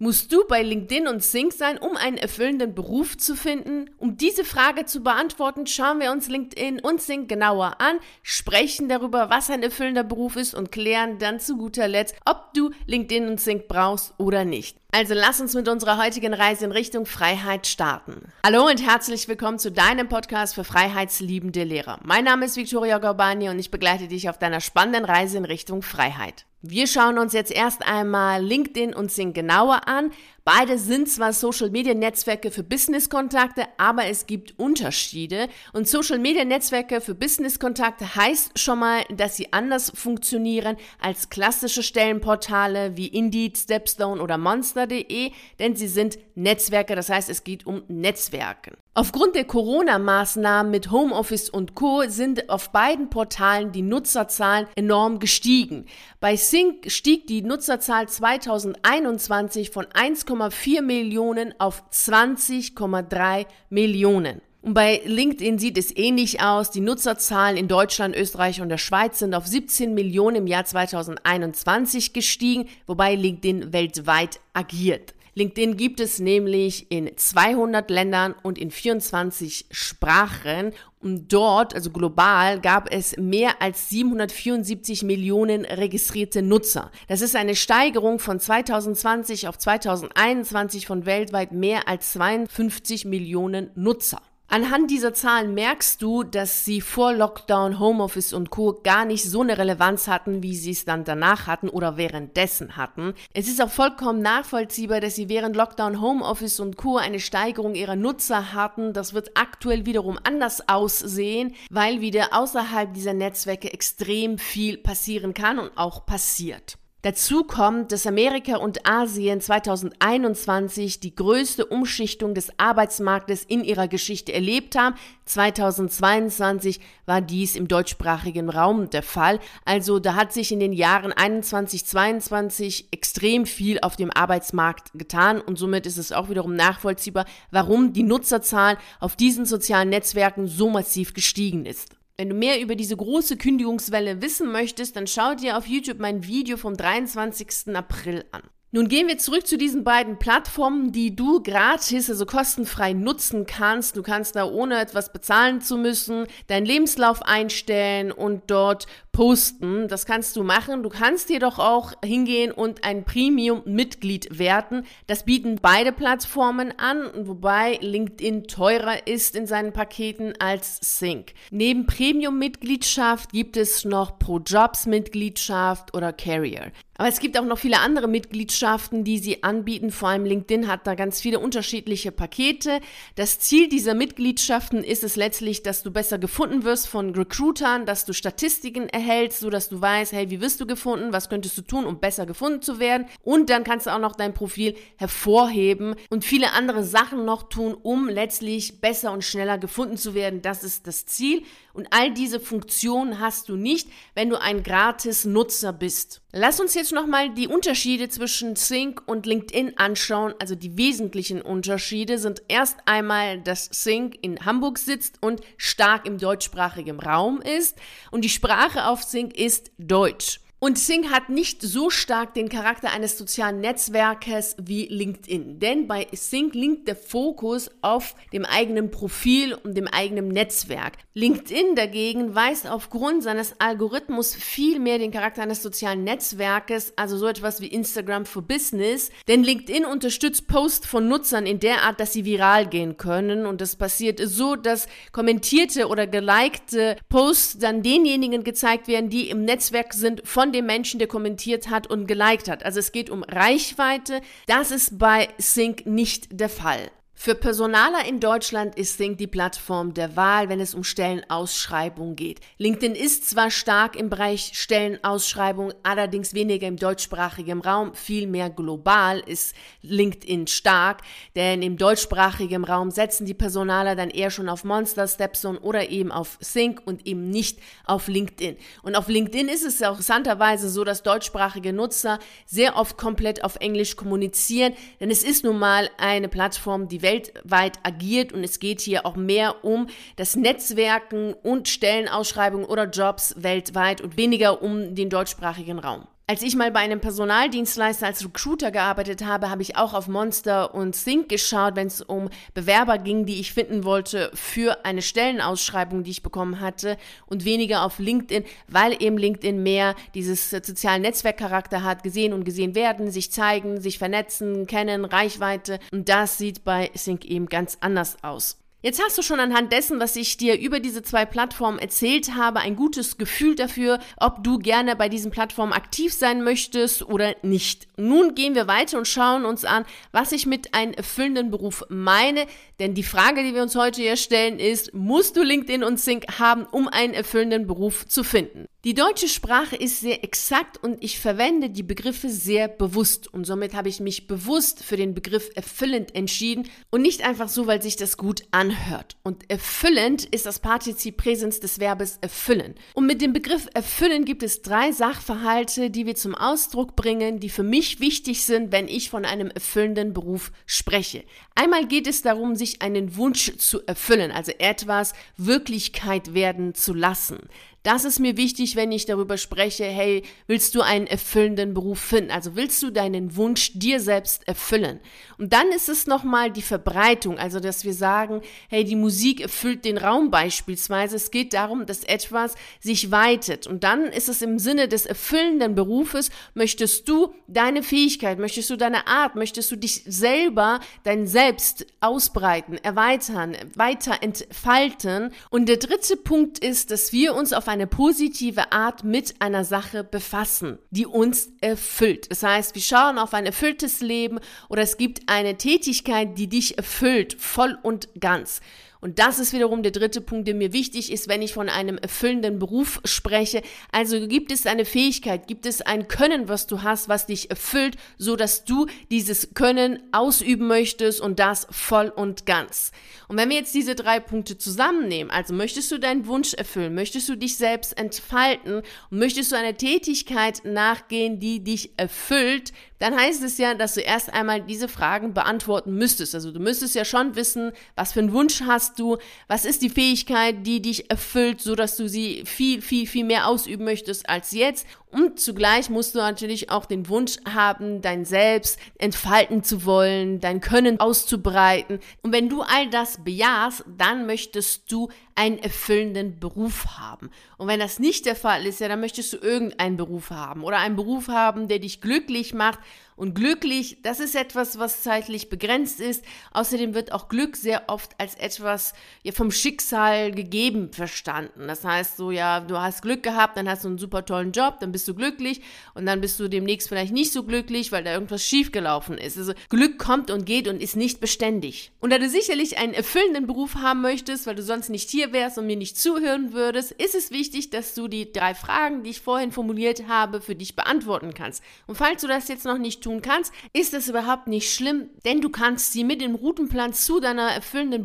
Musst du bei LinkedIn und Sync sein, um einen erfüllenden Beruf zu finden? Um diese Frage zu beantworten, schauen wir uns LinkedIn und Sync genauer an, sprechen darüber, was ein erfüllender Beruf ist und klären dann zu guter Letzt, ob du LinkedIn und Sync brauchst oder nicht. Also lass uns mit unserer heutigen Reise in Richtung Freiheit starten. Hallo und herzlich willkommen zu deinem Podcast für freiheitsliebende Lehrer. Mein Name ist Victoria Gorbani und ich begleite dich auf deiner spannenden Reise in Richtung Freiheit. Wir schauen uns jetzt erst einmal LinkedIn und Sing genauer an. Beide sind zwar Social-Media-Netzwerke für Business-Kontakte, aber es gibt Unterschiede. Und Social-Media-Netzwerke für Business-Kontakte heißt schon mal, dass sie anders funktionieren als klassische Stellenportale wie Indeed, Stepstone oder Monster.de, denn sie sind Netzwerke, das heißt es geht um Netzwerken. Aufgrund der Corona-Maßnahmen mit Homeoffice und Co. sind auf beiden Portalen die Nutzerzahlen enorm gestiegen. Bei Sync stieg die Nutzerzahl 2021 von 1,4 Millionen auf 20,3 Millionen. Und bei LinkedIn sieht es ähnlich aus. Die Nutzerzahlen in Deutschland, Österreich und der Schweiz sind auf 17 Millionen im Jahr 2021 gestiegen, wobei LinkedIn weltweit agiert. LinkedIn gibt es nämlich in 200 Ländern und in 24 Sprachen. Und dort, also global, gab es mehr als 774 Millionen registrierte Nutzer. Das ist eine Steigerung von 2020 auf 2021 von weltweit mehr als 52 Millionen Nutzer. Anhand dieser Zahlen merkst du, dass sie vor Lockdown, Homeoffice und Co. gar nicht so eine Relevanz hatten, wie sie es dann danach hatten oder währenddessen hatten. Es ist auch vollkommen nachvollziehbar, dass sie während Lockdown, Homeoffice und Co. eine Steigerung ihrer Nutzer hatten. Das wird aktuell wiederum anders aussehen, weil wieder außerhalb dieser Netzwerke extrem viel passieren kann und auch passiert. Dazu kommt, dass Amerika und Asien 2021 die größte Umschichtung des Arbeitsmarktes in ihrer Geschichte erlebt haben. 2022 war dies im deutschsprachigen Raum der Fall. Also da hat sich in den Jahren 21, 22 extrem viel auf dem Arbeitsmarkt getan und somit ist es auch wiederum nachvollziehbar, warum die Nutzerzahlen auf diesen sozialen Netzwerken so massiv gestiegen ist. Wenn du mehr über diese große Kündigungswelle wissen möchtest, dann schau dir auf YouTube mein Video vom 23. April an. Nun gehen wir zurück zu diesen beiden Plattformen, die du gratis, also kostenfrei nutzen kannst. Du kannst da ohne etwas bezahlen zu müssen, deinen Lebenslauf einstellen und dort posten. Das kannst du machen. Du kannst jedoch auch hingehen und ein Premium-Mitglied werden. Das bieten beide Plattformen an, wobei LinkedIn teurer ist in seinen Paketen als Sync. Neben Premium-Mitgliedschaft gibt es noch Pro-Jobs-Mitgliedschaft oder Carrier. Aber es gibt auch noch viele andere Mitgliedschaften, die sie anbieten. Vor allem LinkedIn hat da ganz viele unterschiedliche Pakete. Das Ziel dieser Mitgliedschaften ist es letztlich, dass du besser gefunden wirst von Recruitern, dass du Statistiken erhältst erhältst, so dass du weißt, hey, wie wirst du gefunden, was könntest du tun, um besser gefunden zu werden und dann kannst du auch noch dein Profil hervorheben und viele andere Sachen noch tun, um letztlich besser und schneller gefunden zu werden. Das ist das Ziel und all diese Funktionen hast du nicht, wenn du ein gratis Nutzer bist. Lass uns jetzt nochmal die Unterschiede zwischen Sync und LinkedIn anschauen. Also die wesentlichen Unterschiede sind erst einmal, dass Sync in Hamburg sitzt und stark im deutschsprachigen Raum ist und die Sprache auf Sync ist Deutsch. Und Sing hat nicht so stark den Charakter eines sozialen Netzwerkes wie LinkedIn. Denn bei Sing liegt der Fokus auf dem eigenen Profil und dem eigenen Netzwerk. LinkedIn dagegen weist aufgrund seines Algorithmus viel mehr den Charakter eines sozialen Netzwerkes, also so etwas wie Instagram for Business. Denn LinkedIn unterstützt Posts von Nutzern in der Art, dass sie viral gehen können. Und das passiert so, dass kommentierte oder gelikte Posts dann denjenigen gezeigt werden, die im Netzwerk sind von von dem Menschen, der kommentiert hat und geliked hat. Also es geht um Reichweite. Das ist bei Sync nicht der Fall. Für Personaler in Deutschland ist Think die Plattform der Wahl, wenn es um Stellenausschreibung geht. LinkedIn ist zwar stark im Bereich Stellenausschreibung, allerdings weniger im deutschsprachigen Raum, viel mehr global ist LinkedIn stark, denn im deutschsprachigen Raum setzen die Personaler dann eher schon auf Monster, Stepstone oder eben auf Think und eben nicht auf LinkedIn. Und auf LinkedIn ist es auch interessanterweise so, dass deutschsprachige Nutzer sehr oft komplett auf Englisch kommunizieren, denn es ist nun mal eine Plattform, die weltweit agiert und es geht hier auch mehr um das Netzwerken und Stellenausschreibungen oder Jobs weltweit und weniger um den deutschsprachigen Raum. Als ich mal bei einem Personaldienstleister als Recruiter gearbeitet habe, habe ich auch auf Monster und Sync geschaut, wenn es um Bewerber ging, die ich finden wollte für eine Stellenausschreibung, die ich bekommen hatte und weniger auf LinkedIn, weil eben LinkedIn mehr dieses sozialen Netzwerkcharakter hat, gesehen und gesehen werden, sich zeigen, sich vernetzen, kennen, Reichweite und das sieht bei Sync eben ganz anders aus. Jetzt hast du schon anhand dessen, was ich dir über diese zwei Plattformen erzählt habe, ein gutes Gefühl dafür, ob du gerne bei diesen Plattformen aktiv sein möchtest oder nicht. Nun gehen wir weiter und schauen uns an, was ich mit einem erfüllenden Beruf meine. Denn die Frage, die wir uns heute hier stellen, ist, musst du LinkedIn und Sync haben, um einen erfüllenden Beruf zu finden? Die deutsche Sprache ist sehr exakt und ich verwende die Begriffe sehr bewusst und somit habe ich mich bewusst für den Begriff erfüllend entschieden und nicht einfach so, weil sich das gut anhört. Und erfüllend ist das Partizip Präsens des Verbes erfüllen. Und mit dem Begriff erfüllen gibt es drei Sachverhalte, die wir zum Ausdruck bringen, die für mich wichtig sind, wenn ich von einem erfüllenden Beruf spreche. Einmal geht es darum, sich einen Wunsch zu erfüllen, also etwas Wirklichkeit werden zu lassen. Das ist mir wichtig, wenn ich darüber spreche, hey, willst du einen erfüllenden Beruf finden? Also willst du deinen Wunsch dir selbst erfüllen? Und dann ist es nochmal die Verbreitung, also dass wir sagen, hey, die Musik erfüllt den Raum beispielsweise. Es geht darum, dass etwas sich weitet. Und dann ist es im Sinne des erfüllenden Berufes, möchtest du deine Fähigkeit, möchtest du deine Art, möchtest du dich selber, dein Selbst ausbreiten, erweitern, weiter entfalten. Und der dritte Punkt ist, dass wir uns auf ein eine positive Art mit einer Sache befassen, die uns erfüllt. Das heißt, wir schauen auf ein erfülltes Leben oder es gibt eine Tätigkeit, die dich erfüllt, voll und ganz. Und das ist wiederum der dritte Punkt, der mir wichtig ist, wenn ich von einem erfüllenden Beruf spreche. Also gibt es eine Fähigkeit, gibt es ein Können, was du hast, was dich erfüllt, so dass du dieses Können ausüben möchtest und das voll und ganz. Und wenn wir jetzt diese drei Punkte zusammennehmen, also möchtest du deinen Wunsch erfüllen, möchtest du dich selbst entfalten möchtest du einer Tätigkeit nachgehen, die dich erfüllt, dann heißt es ja, dass du erst einmal diese Fragen beantworten müsstest. Also du müsstest ja schon wissen, was für einen Wunsch hast du, was ist die Fähigkeit, die dich erfüllt, so dass du sie viel, viel, viel mehr ausüben möchtest als jetzt und zugleich musst du natürlich auch den Wunsch haben, dein Selbst entfalten zu wollen, dein Können auszubreiten. Und wenn du all das bejahst, dann möchtest du einen erfüllenden Beruf haben. Und wenn das nicht der Fall ist, ja, dann möchtest du irgendeinen Beruf haben oder einen Beruf haben, der dich glücklich macht und glücklich, das ist etwas, was zeitlich begrenzt ist. Außerdem wird auch Glück sehr oft als etwas ja, vom Schicksal gegeben verstanden. Das heißt so, ja, du hast Glück gehabt, dann hast du einen super tollen Job, dann bist du glücklich und dann bist du demnächst vielleicht nicht so glücklich, weil da irgendwas schiefgelaufen ist. Also Glück kommt und geht und ist nicht beständig. Und da du sicherlich einen erfüllenden Beruf haben möchtest, weil du sonst nicht hier wärst und mir nicht zuhören würdest, ist es wichtig, dass du die drei Fragen, die ich vorhin formuliert habe, für dich beantworten kannst. Und falls du das jetzt noch nicht tun kannst, ist das überhaupt nicht schlimm, denn du kannst sie mit dem Routenplan zu deiner erfüllenden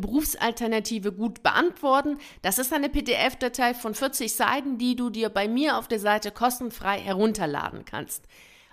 Berufsalternative gut beantworten. Das ist eine PDF-Datei von 40 Seiten, die du dir bei mir auf der Seite kostenfrei herunterladen kannst.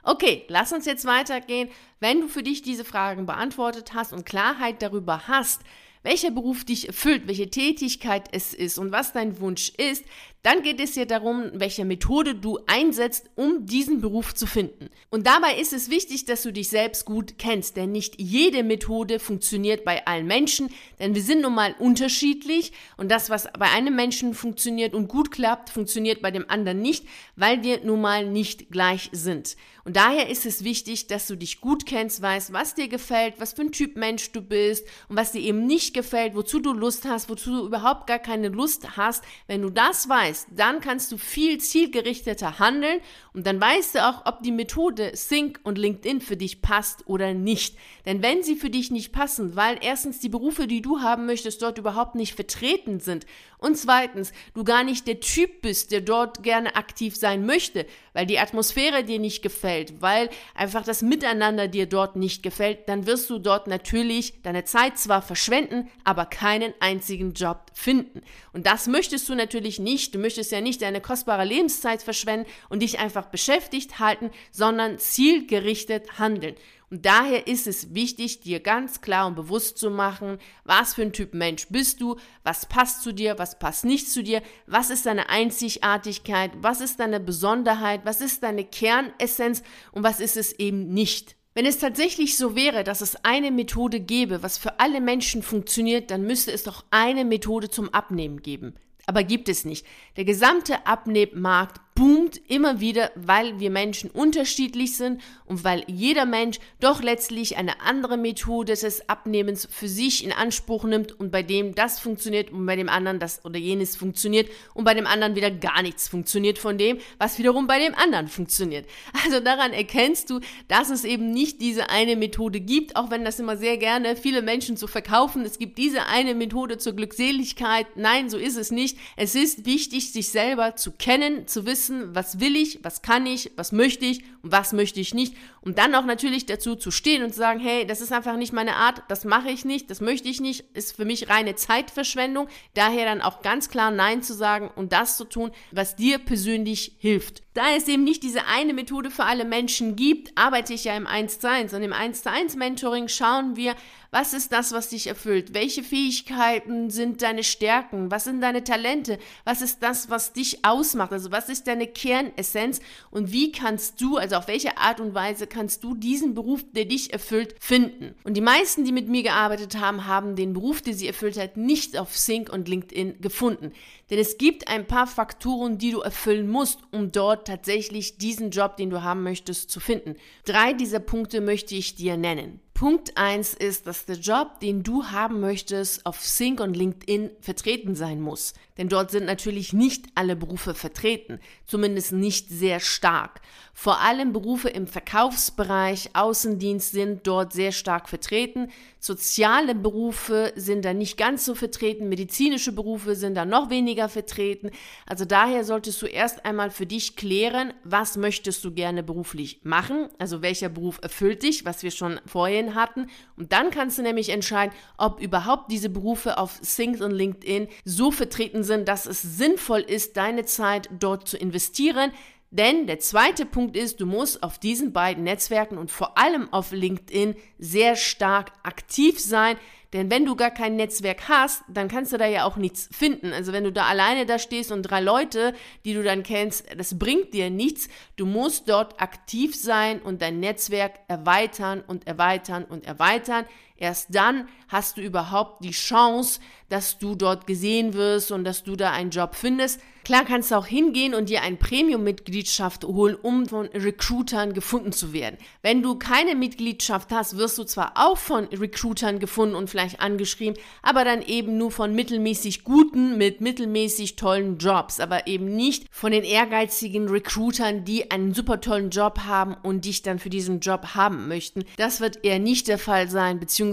Okay, lass uns jetzt weitergehen. Wenn du für dich diese Fragen beantwortet hast und Klarheit darüber hast, welcher Beruf dich erfüllt, welche Tätigkeit es ist und was dein Wunsch ist, dann geht es ja darum, welche Methode du einsetzt, um diesen Beruf zu finden. Und dabei ist es wichtig, dass du dich selbst gut kennst, denn nicht jede Methode funktioniert bei allen Menschen, denn wir sind nun mal unterschiedlich und das, was bei einem Menschen funktioniert und gut klappt, funktioniert bei dem anderen nicht, weil wir nun mal nicht gleich sind. Und daher ist es wichtig, dass du dich gut kennst, weißt, was dir gefällt, was für ein Typ Mensch du bist und was dir eben nicht gefällt, wozu du Lust hast, wozu du überhaupt gar keine Lust hast. Wenn du das weißt, weißt, dann kannst du viel zielgerichteter handeln und dann weißt du auch, ob die Methode Sync und LinkedIn für dich passt oder nicht. Denn wenn sie für dich nicht passen, weil erstens die Berufe, die du haben möchtest, dort überhaupt nicht vertreten sind und zweitens du gar nicht der Typ bist, der dort gerne aktiv sein möchte, weil die Atmosphäre dir nicht gefällt, weil einfach das Miteinander dir dort nicht gefällt, dann wirst du dort natürlich deine Zeit zwar verschwenden, aber keinen einzigen Job finden. Und das möchtest du natürlich nicht. Du möchtest ja nicht deine kostbare Lebenszeit verschwenden und dich einfach beschäftigt halten, sondern zielgerichtet handeln. Und daher ist es wichtig, dir ganz klar und bewusst zu machen, was für ein Typ Mensch bist du, was passt zu dir, was passt nicht zu dir, was ist deine Einzigartigkeit, was ist deine Besonderheit, was ist deine Kernessenz und was ist es eben nicht. Wenn es tatsächlich so wäre, dass es eine Methode gäbe, was für alle Menschen funktioniert, dann müsste es doch eine Methode zum Abnehmen geben. Aber gibt es nicht. Der gesamte Abnehmmarkt boomt immer wieder, weil wir Menschen unterschiedlich sind und weil jeder Mensch doch letztlich eine andere Methode des Abnehmens für sich in Anspruch nimmt und bei dem das funktioniert und bei dem anderen das oder jenes funktioniert und bei dem anderen wieder gar nichts funktioniert von dem, was wiederum bei dem anderen funktioniert. Also daran erkennst du, dass es eben nicht diese eine Methode gibt, auch wenn das immer sehr gerne viele Menschen so verkaufen. Es gibt diese eine Methode zur Glückseligkeit. Nein, so ist es nicht. Es ist wichtig, sich selber zu kennen, zu wissen, wissen, was will ich, was kann ich, was möchte ich und was möchte ich nicht. Und dann auch natürlich dazu zu stehen und zu sagen, hey, das ist einfach nicht meine Art, das mache ich nicht, das möchte ich nicht, ist für mich reine Zeitverschwendung. Daher dann auch ganz klar Nein zu sagen und das zu tun, was dir persönlich hilft. Da es eben nicht diese eine Methode für alle Menschen gibt, arbeite ich ja im 1 zu 1 und im 1 zu 1 Mentoring schauen wir, was ist das, was dich erfüllt? Welche Fähigkeiten sind deine Stärken? Was sind deine Talente? Was ist das, was dich ausmacht? Also was ist deine Kernessenz? Und wie kannst du, also auf welche Art und Weise kannst du diesen Beruf, der dich erfüllt, finden? Und die meisten, die mit mir gearbeitet haben, haben den Beruf, der sie erfüllt hat, nicht auf Sync und LinkedIn gefunden. Denn es gibt ein paar Faktoren, die du erfüllen musst, um dort tatsächlich diesen Job, den du haben möchtest, zu finden. Drei dieser Punkte möchte ich dir nennen. Punkt 1 ist, dass der Job, den du haben möchtest, auf Sync und LinkedIn vertreten sein muss. Denn dort sind natürlich nicht alle Berufe vertreten, zumindest nicht sehr stark. Vor allem Berufe im Verkaufsbereich, Außendienst sind dort sehr stark vertreten. Soziale Berufe sind da nicht ganz so vertreten, medizinische Berufe sind da noch weniger vertreten. Also daher solltest du erst einmal für dich klären, was möchtest du gerne beruflich machen, also welcher Beruf erfüllt dich, was wir schon vorhin hatten. Und dann kannst du nämlich entscheiden, ob überhaupt diese Berufe auf Sync und LinkedIn so vertreten sind, dass es sinnvoll ist, deine Zeit dort zu investieren. Denn der zweite Punkt ist, du musst auf diesen beiden Netzwerken und vor allem auf LinkedIn sehr stark aktiv sein. Denn wenn du gar kein Netzwerk hast, dann kannst du da ja auch nichts finden. Also wenn du da alleine da stehst und drei Leute, die du dann kennst, das bringt dir nichts. Du musst dort aktiv sein und dein Netzwerk erweitern und erweitern und erweitern. Erst dann hast du überhaupt die Chance, dass du dort gesehen wirst und dass du da einen Job findest. Klar kannst du auch hingehen und dir eine Premium-Mitgliedschaft holen, um von Recruitern gefunden zu werden. Wenn du keine Mitgliedschaft hast, wirst du zwar auch von Recruitern gefunden und vielleicht angeschrieben, aber dann eben nur von mittelmäßig guten mit mittelmäßig tollen Jobs, aber eben nicht von den ehrgeizigen Recruitern, die einen super tollen Job haben und dich dann für diesen Job haben möchten. Das wird eher nicht der Fall sein, beziehungsweise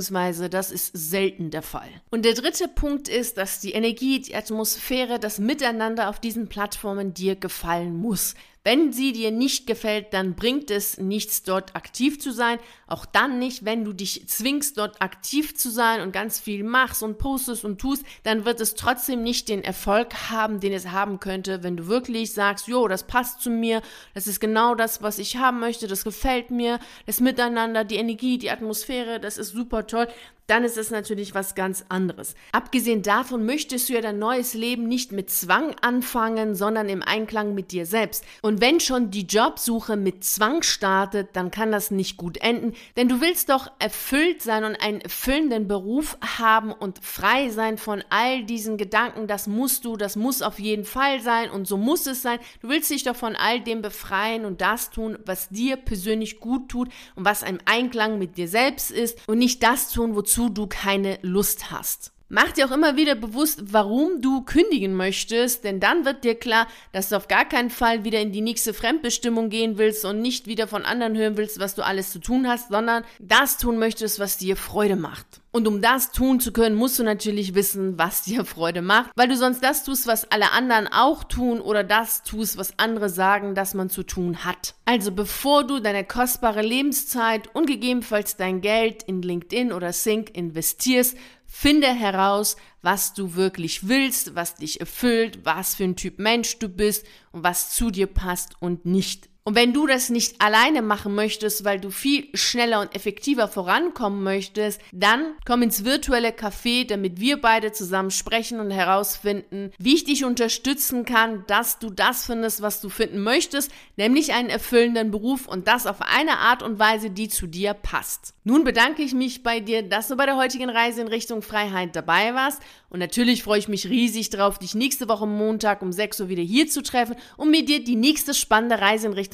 das ist selten der Fall. Und der dritte Punkt ist, dass die Energie, die Atmosphäre, das Miteinander auf diesen Plattformen dir gefallen muss. Wenn sie dir nicht gefällt, dann bringt es nichts, dort aktiv zu sein. Auch dann nicht, wenn du dich zwingst, dort aktiv zu sein und ganz viel machst und postest und tust, dann wird es trotzdem nicht den Erfolg haben, den es haben könnte, wenn du wirklich sagst, jo, das passt zu mir, das ist genau das, was ich haben möchte, das gefällt mir, das Miteinander, die Energie, die Atmosphäre, das ist super toll dann ist es natürlich was ganz anderes. Abgesehen davon möchtest du ja dein neues Leben nicht mit Zwang anfangen, sondern im Einklang mit dir selbst. Und wenn schon die Jobsuche mit Zwang startet, dann kann das nicht gut enden, denn du willst doch erfüllt sein und einen erfüllenden Beruf haben und frei sein von all diesen Gedanken, das musst du, das muss auf jeden Fall sein und so muss es sein. Du willst dich doch von all dem befreien und das tun, was dir persönlich gut tut und was im Einklang mit dir selbst ist und nicht das tun, wozu wozu du keine Lust hast. Mach dir auch immer wieder bewusst, warum du kündigen möchtest, denn dann wird dir klar, dass du auf gar keinen Fall wieder in die nächste Fremdbestimmung gehen willst und nicht wieder von anderen hören willst, was du alles zu tun hast, sondern das tun möchtest, was dir Freude macht. Und um das tun zu können, musst du natürlich wissen, was dir Freude macht, weil du sonst das tust, was alle anderen auch tun oder das tust, was andere sagen, dass man zu tun hat. Also bevor du deine kostbare Lebenszeit und gegebenenfalls dein Geld in LinkedIn oder Sync investierst, Finde heraus, was du wirklich willst, was dich erfüllt, was für ein Typ Mensch du bist und was zu dir passt und nicht. Und wenn du das nicht alleine machen möchtest, weil du viel schneller und effektiver vorankommen möchtest, dann komm ins virtuelle Café, damit wir beide zusammen sprechen und herausfinden, wie ich dich unterstützen kann, dass du das findest, was du finden möchtest, nämlich einen erfüllenden Beruf und das auf eine Art und Weise, die zu dir passt. Nun bedanke ich mich bei dir, dass du bei der heutigen Reise in Richtung Freiheit dabei warst und natürlich freue ich mich riesig drauf, dich nächste Woche Montag um 6 Uhr wieder hier zu treffen, um mit dir die nächste spannende Reise in